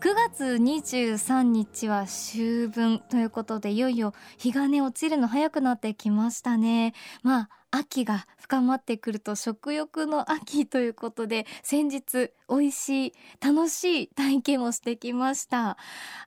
9月23日は秋分ということでいよいよ日がね落ちるの早くなってきましたね。まあ秋が深まってくると食欲の秋ということで先日美味しい楽しい体験をしてきました。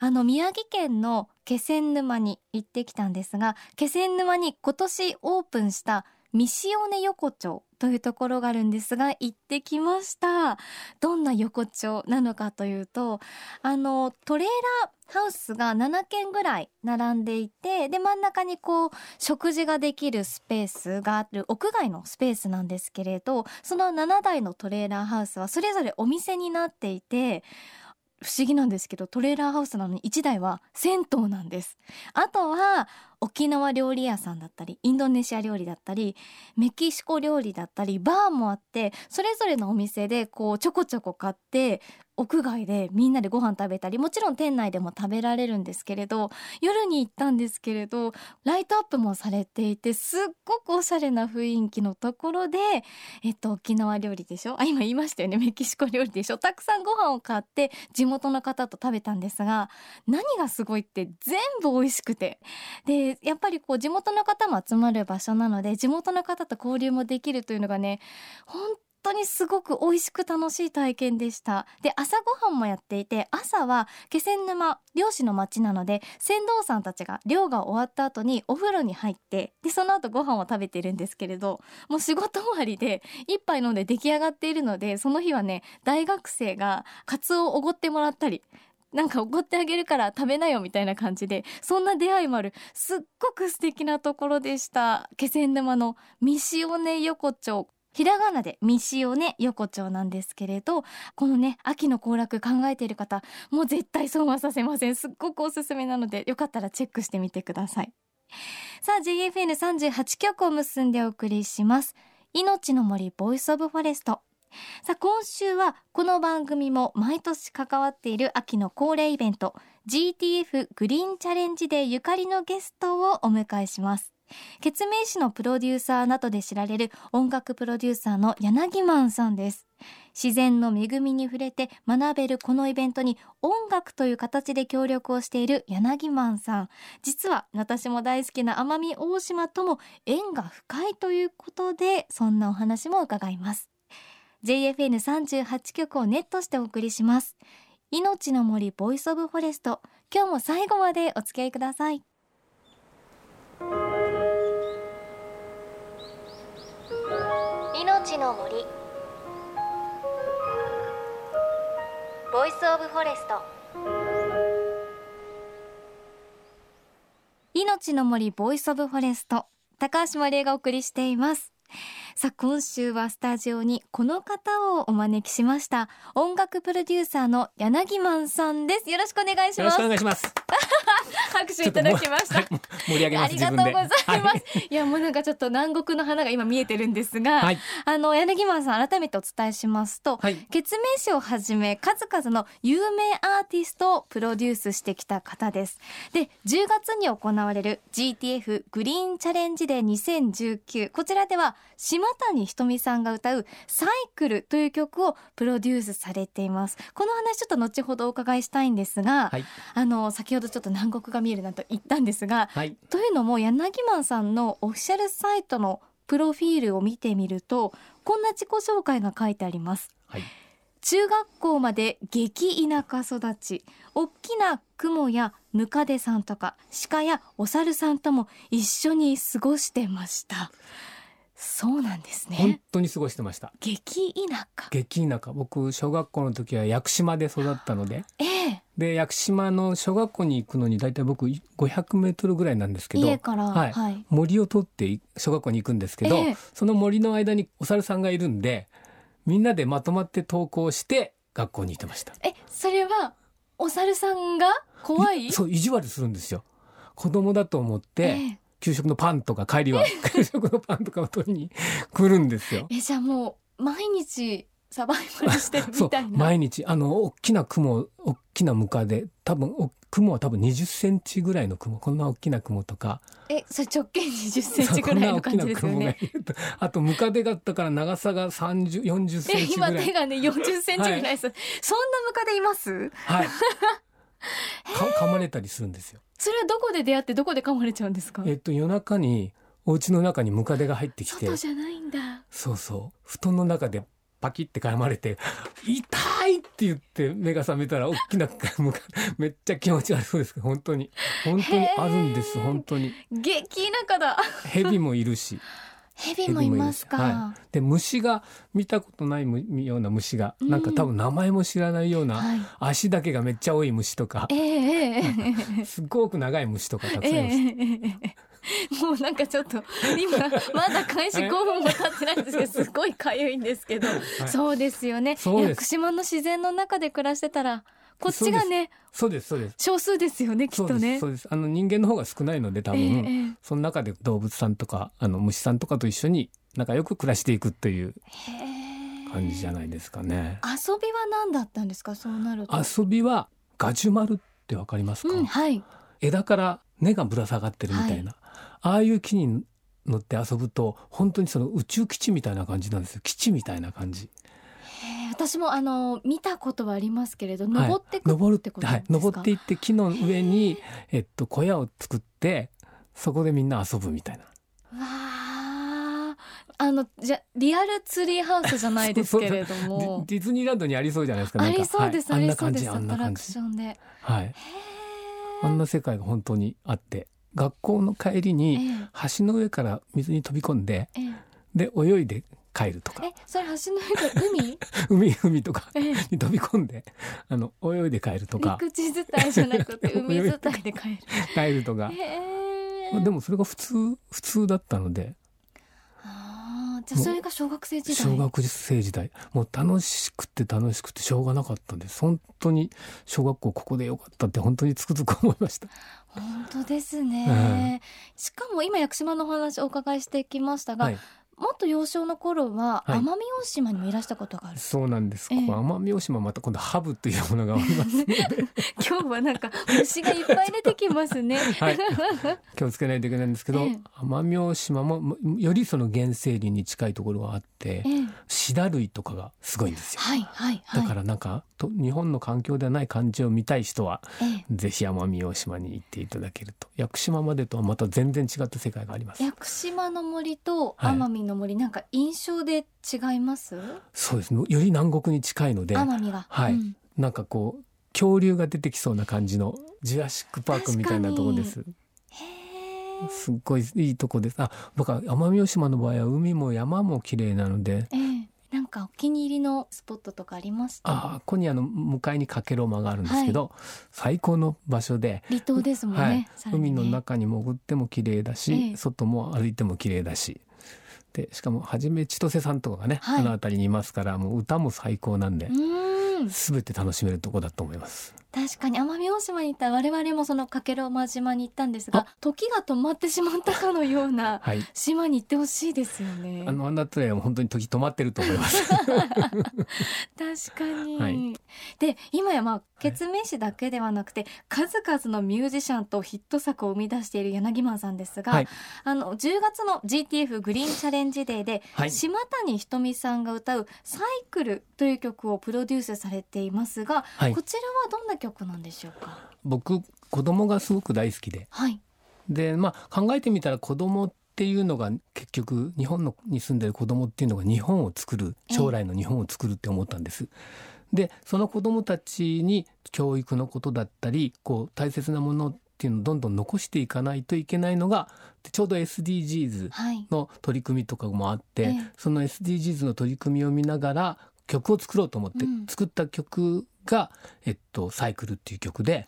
あの宮城県の気仙沼に行ってきたんですが気仙沼に今年オープンした三塩根横丁。というところがあるんですが行ってきました。どんな横丁なのかというとあのトレーラーハウスが7軒ぐらい並んでいてで真ん中にこう食事ができるスペースがある屋外のスペースなんですけれどその7台のトレーラーハウスはそれぞれお店になっていて不思議なんですけどトレーラーハウスなのに1台は銭湯なんです。あとは沖縄料理屋さんだったりインドネシア料理だったりメキシコ料理だったりバーもあってそれぞれのお店でこうちょこちょこ買って屋外でみんなでご飯食べたりもちろん店内でも食べられるんですけれど夜に行ったんですけれどライトアップもされていてすっごくおしゃれな雰囲気のところで、えっと、沖縄料理でしょ？あ今言いましたよね。メキシコ料理でしょ？たくさんご飯を買って地元の方と食べたんですが何がすごいって全部美味しくて。でやっぱりこう地元の方も集まる場所なので地元の方と交流もできるというのがね本当にすごく美味しく楽しい体験でした。で朝ごはんもやっていて朝は気仙沼漁師の町なので船頭さんたちが漁が終わった後にお風呂に入ってでその後ご飯を食べてるんですけれどもう仕事終わりで一杯飲んで出来上がっているのでその日はね大学生がカツオをおごってもらったりなんかおごってあげるから食べなよみたいな感じでそんな出会いもある。すっごく素敵なところでした。気仙沼のみしおね横丁。ひらがなでみしおね横丁なんですけれどこのね秋の行楽考えている方もう絶対損はさせません。すっごくおすすめなのでよかったらチェックしてみてください。さあ JFN38 局を結んでお送りします。命の森 Voice of Forest。さあ今週はこの番組も毎年関わっている秋の恒例イベント GTF グリーンチャレンジでゆかりのゲストをお迎えします。決命師のプロデューサーなどで知られる音楽プロデューサーの柳マさんです。自然の恵みに触れて学べるこのイベントに音楽という形で協力をしている柳マさん。実は私も大好きな奄美大島とも縁が深いということでそんなお話も伺います。JFN38 局をネットしてお送りします。命の森 Voice of Forest。今日も最後までお付き合いください。命の森。 Voice of Forest。命の森 Voice of Forest。高橋真理恵がお送りしています。さあ今週はスタジオにこの方をお招きしました。音楽プロデューサーの YANAGIMAN さんです。よろしくお願いします。よろしくお願いします。拍手いただきました、盛り上げありがとうございます、はい、いやもうなんかちょっと南国の花が今見えてるんですが、はい、あの柳マさん改めてお伝えしますと、はい、月明詞をはじめ数々の有名アーティストをプロデュースしてきた方です。で10月に行われる GTF グリーンチャレンジデー2019こちらでは島谷ひとみさんが歌うサイクルという曲をプロデュースされています。この話ちょっと後ほどお伺いしたいんですが、はい、あの先ほどちょっと南国が見えるなと言ったんですが、はい、というのも柳マさんのオフィシャルサイトのプロフィールを見てみるとこんな自己紹介が書いてあります、はい、中学校まで激田舎育ち大きな雲やムカデさんとか鹿やお猿さんとも一緒に過ごしてましたそうなんですね。本当に過ごしてました。激田舎。激田舎。僕小学校の時は屋久島で育ったので、ええ。で屋久島の小学校に行くのに大体僕500メートルぐらいなんですけど家から、はい、はい、森を取って小学校に行くんですけど、えその森の間にお猿さんがいるんでみんなでまとまって登校して学校に行ってました。えそれはお猿さんが怖い？そう意地悪するんですよ。子供だと思って、え給食のパンとか帰りは 給食のパンとかを取りに来るんですよ。えじゃあもう毎日サバイバルしてるみたいな？毎日。あの大きな雲大きなムカデ。多分雲は多分20センチぐらいの雲。こんな大きな雲とか。えそれ直径20センチぐらいの感じですよね。あとムカデがったから長さが30、40センチぐらい。今手がね40センチぐらいです、はい、そんなムカデいます？はい。か噛まれたりするんですよそれはどこで出会ってどこで噛まれちゃうんですか？えっと夜中にお家の中にムカデが入ってきて。外じゃないんだ。そうそう。布団の中でパキって噛まれて「痛い!」って言って目が覚めたら大きな めっちゃ気持ち悪そうです本当に。本当にあるんです本当に。激仲だ。蛇もいるし蛇もいますか、はい、で虫が見たことないような虫が、うん、なんか多分名前も知らないような、はい、足だけがめっちゃ多い虫とか、えー、すっごく長い虫とかたくさんいます、えーもうなんかちょっと今まだ開始5分も経ってないんですけどすごい痒いんですけど、はい、そうですよね。屋久島の自然の中で暮らしてたらこっちがねそうですそうです。少数ですよねきっとね。そうですあの人間の方が少ないので多分、えー、その中で動物さんとかあの虫さんとかと一緒に仲良く暮らしていくという感じじゃないですかね。遊びは何だったんですかそうなると遊びはガジュマルってわかりますか、うんはい、枝から根がぶら下がってるみたいな、はい。ああいう木に乗って遊ぶと本当にその宇宙基地みたいな感じなんですよ。基地みたいな感じ。私もあの見たことはありますけれど登ってくるってことはい、登っていって木の上に、えっと、小屋を作ってそこでみんな遊ぶみたいな。わああのじゃリアルツリーハウスじゃないですけれども。ディズニーランドにありそうじゃないですかありそうです、はい、ありそうです。あんな感じはい。あんな世界が本当にあって学校の帰りに橋の上から水に飛び込んで、ええ、で泳いで帰るとか。え、それ橋の上で海？海、海とかに飛び込んで、あの、泳いで帰るとか。陸地伝いじゃなくて 海伝 いで帰る。帰るとか。でもそれが普通、普通だったので。じゃそれが小学生時代？小学生時代もう楽しくて楽しくてしょうがなかったんです本当に小学校ここでよかったって本当につくづく思いました本当ですね、うん、しかも今屋久島のお話お伺いしてきましたが、はいもっと幼少の頃は奄美大島にもいらしたことがある、はい、そうなんです、えー、奄美大島また今度ハブというものがあります 今日はなんか虫がいっぱい出てきますね、はい、気をつけないといけないんですけど、えー、奄美大島もよりその原生林に近いところがあって、えー、シダ類とかがすごいんですよ、はいはいはい、だからなんかと日本の環境ではない感じを見たい人は、ぜひ奄美大島に行っていただけると。屋久島までとはまた全然違った世界があります。屋久島の森と奄美の森、なんか印象で違います？そうですね。より南国に近いので奄美が。はい、うん、なんかこう恐竜が出てきそうな感じのジュラシックパークみたいなとこです。すっごいいいとこです。あ僕は奄美大島の場合は海も山も綺麗なので、えーなんかお気に入りのスポットとかありますあここにあの向かいにかけろ間があるんですけど、はい、最高の場所で。離島ですもんねはい。ね、海の中に潜っても綺麗だし、ええ、外も歩いても綺麗だしでしかもはじめ千歳さんとかがね、はい、あの辺りにいますからもう歌も最高なんで。すべて楽しめるとこだと思います確かに奄美大島に行った我々もそのかけろ間島に行ったんですが時が止まってしまったかのような島に行ってほしいですよね、はい、あのあんなとは本当に時止まってると思います。確かに、はい、で今やまあ決命詞だけではなくて、数々のミュージシャンとヒット作を生み出している柳マンさんですが、はい、あの10月の GTF グリーンチャレンジデーで、はい、島谷ひとみさんが歌う「サイクル」という曲をプロデュースされていますが、はい、こちらはどんな曲なんでしょうか？僕子供がすごく大好きで、はい、でまあ考えてみたら子供っていうのが結局日本のに住んでる子供っていうのが日本を作る将来の日本を作るって思ったんです。でその子どもたちに教育のことだったりこう大切なものっていうのをどんどん残していかないといけないのがちょうど SDGs の取り組みとかもあって、はい、その SDGs の取り組みを見ながら曲を作ろうと思って、作った曲が「えっと、サイクル」っていう曲で。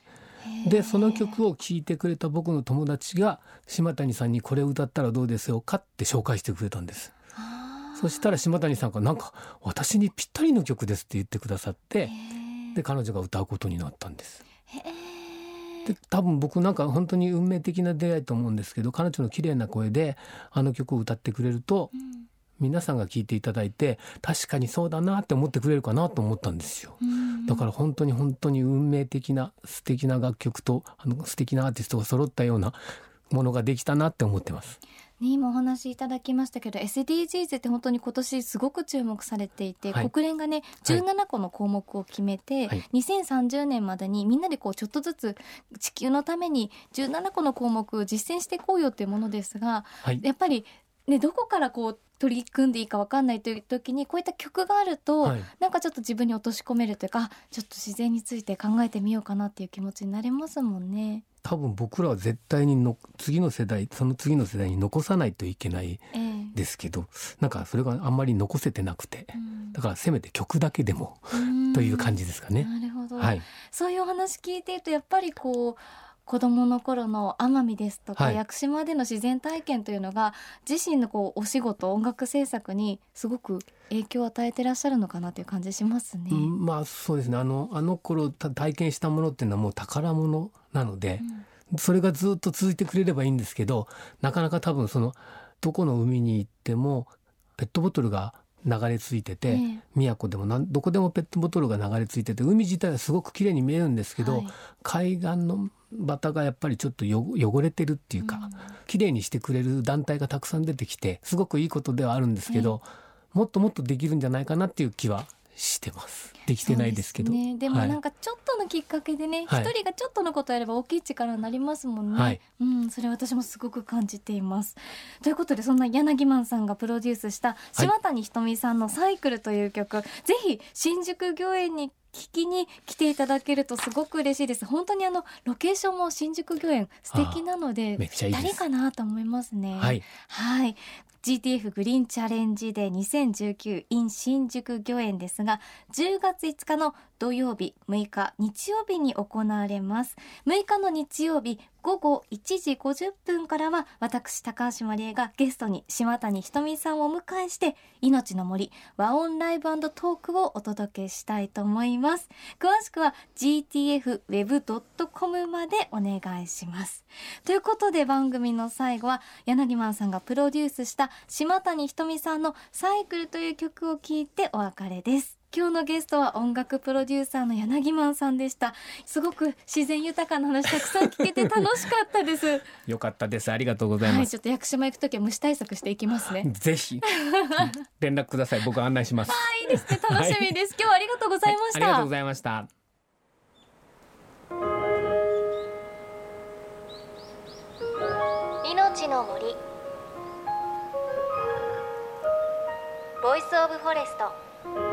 でその曲を聴いてくれた僕の友達が島谷さんにこれを歌ったらどうですよかって紹介してくれたんです。そしたら島谷さんがなんか私にぴったりの曲ですって言ってくださってで彼女が歌うことになったんです。で多分僕なんか本当に運命的な出会いと思うんですけど彼女の綺麗な声であの曲を歌ってくれると、皆さんが聞いていただいて確かにそうだなって思ってくれるかなと思ったんですよ。だから本当に本当に運命的な素敵な楽曲とあの素敵なアーティストが揃ったようなものができたなって思ってます。ね、今お話しいただきましたけど SDGs って本当に今年すごく注目されていて、はい、国連がね17個の項目を決めて、はい、2030年までにみんなでこうちょっとずつ地球のために17個の項目実践していこうよっていうものですが、はい、やっぱりね、どこからこう取り組んでいいか分かんないという時にこういった曲があると、はい、なんかちょっと自分に落とし込めるというかちょっと自然について考えてみようかなっていう気持ちになれますもんね。多分僕らは絶対にの次の世代その次の世代に残さないといけないですけど、えー、なんかそれがあんまり残せてなくて、うん、だからせめて曲だけでもという感じですかね。なるほど、はい、そういうお話聞いているとやっぱりこう子供の頃の奄美ですとか、はい、屋久島での自然体験というのが自身のこうお仕事音楽制作にすごく影響を与えてらっしゃるのかなという感じしますね。うん、まあそうですね。あのあの頃体験したものっていうのはもう宝物なので、うん、それがずっと続いてくれればいいんですけどなかなか多分そのどこの海に行ってもペットボトルが流れ着いてて、えー、宮古でもどこでもペットボトルが流れ着いてて海自体はすごく綺麗に見えるんですけど、はい、海岸の旗がやっぱりちょっと汚れてるっていうか、うん、綺麗にしてくれる団体がたくさん出てきてすごくいいことではあるんですけど、えー、もっともっとできるんじゃないかなっていう気はしてます。できてないですけど。でね、でもなんかちょっとのきっかけでね、一、はい、人がちょっとのことやれば大きい力になりますもんね。はい、うん、それ私もすごく感じています。ということでそんな柳マンさんがプロデュースした島谷ひとみさんのサイクルという曲、はい、ぜひ新宿御苑に聞きに来ていただけるとすごく嬉しいです。本当にあのロケーションも新宿御苑素敵なので誰かなと思いますね。はい、はい、GTF グリーンチャレンジデー2019 in 新宿御苑ですが10月5日の土曜日6日日曜日に行われます。6日の日曜日午後1時50分からは私高橋まりえがゲストに島谷ひとみさんをお迎えして命の森和音ライブトークをお届けしたいと思います。詳しくは gtfweb.com までお願いします。ということで番組の最後は柳満さんがプロデュースした島谷ひとみさんのサイクルという曲を聴いてお別れです。今日のゲストは音楽プロデューサーの柳満さんでした。すごく自然豊かな話たくさん聞けて楽しかったです。よかったです。ありがとうございます、はい、ちょっと屋久島行くときは虫対策していきますね。ぜひ。連絡ください。僕案内します。はいいですね。楽しみです、はい、今日はありがとうございました、はい、ありがとうございました。命の森。 Voice of Forest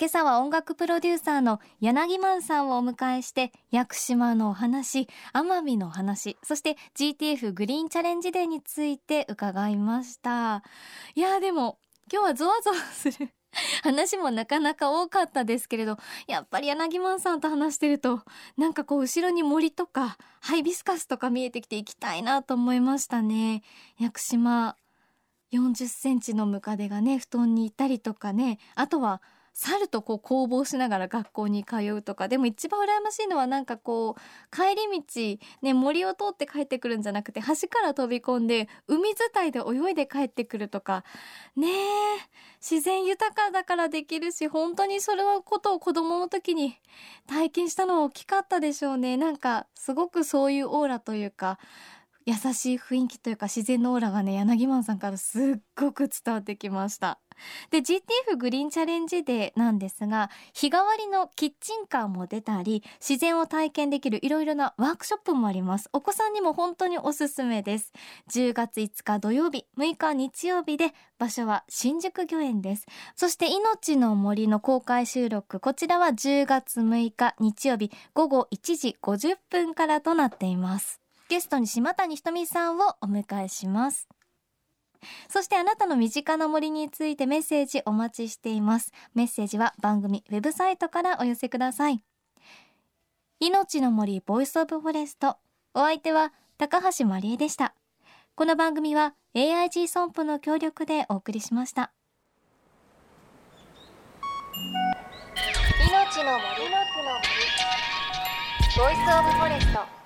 今朝は音楽プロデューサーの柳満さんをお迎えして屋久島のお話奄美の話そして GTF グリーンチャレンジデーについて伺いました。いやでも今日はゾワゾワする話もなかなか多かったですけれどやっぱり柳満さんと話してるとなんかこう後ろに森とかハイビスカスとか見えてきて行きたいなと思いましたね。屋久島40センチのムカデがね布団にいたりとかねあとは猿とこう攻防しながら学校に通うとかでも一番羨ましいのはなんかこう帰り道、ね、森を通って帰ってくるんじゃなくて橋から飛び込んで海伝いで泳いで帰ってくるとか。ねえ自然豊かだからできるし本当にそれのことを子供の時に体験したのは大きかったでしょうね。なんかすごくそういうオーラというか優しい雰囲気というか自然のオーラがね柳満さんからすっごく伝わってきました。で GTF グリーンチャレンジデーなんですが日替わりのキッチンカーも出たり自然を体験できるいろいろなワークショップもあります。お子さんにも本当におすすめです。10月5日土曜日6日日曜日で場所は新宿御苑です。そして命の森の公開収録こちらは10月6日日曜日午後1時50分からとなっています。ゲストに島谷ひとみさんをお迎えします。そしてあなたの身近な森についてメッセージお待ちしています。メッセージは番組ウェブサイトからお寄せください。いのちの森 Voice of Forest。お相手は高橋真理恵でした。この番組は AIG 損保の協力でお送りしました。いのちの森。の森。 Voice of Forest。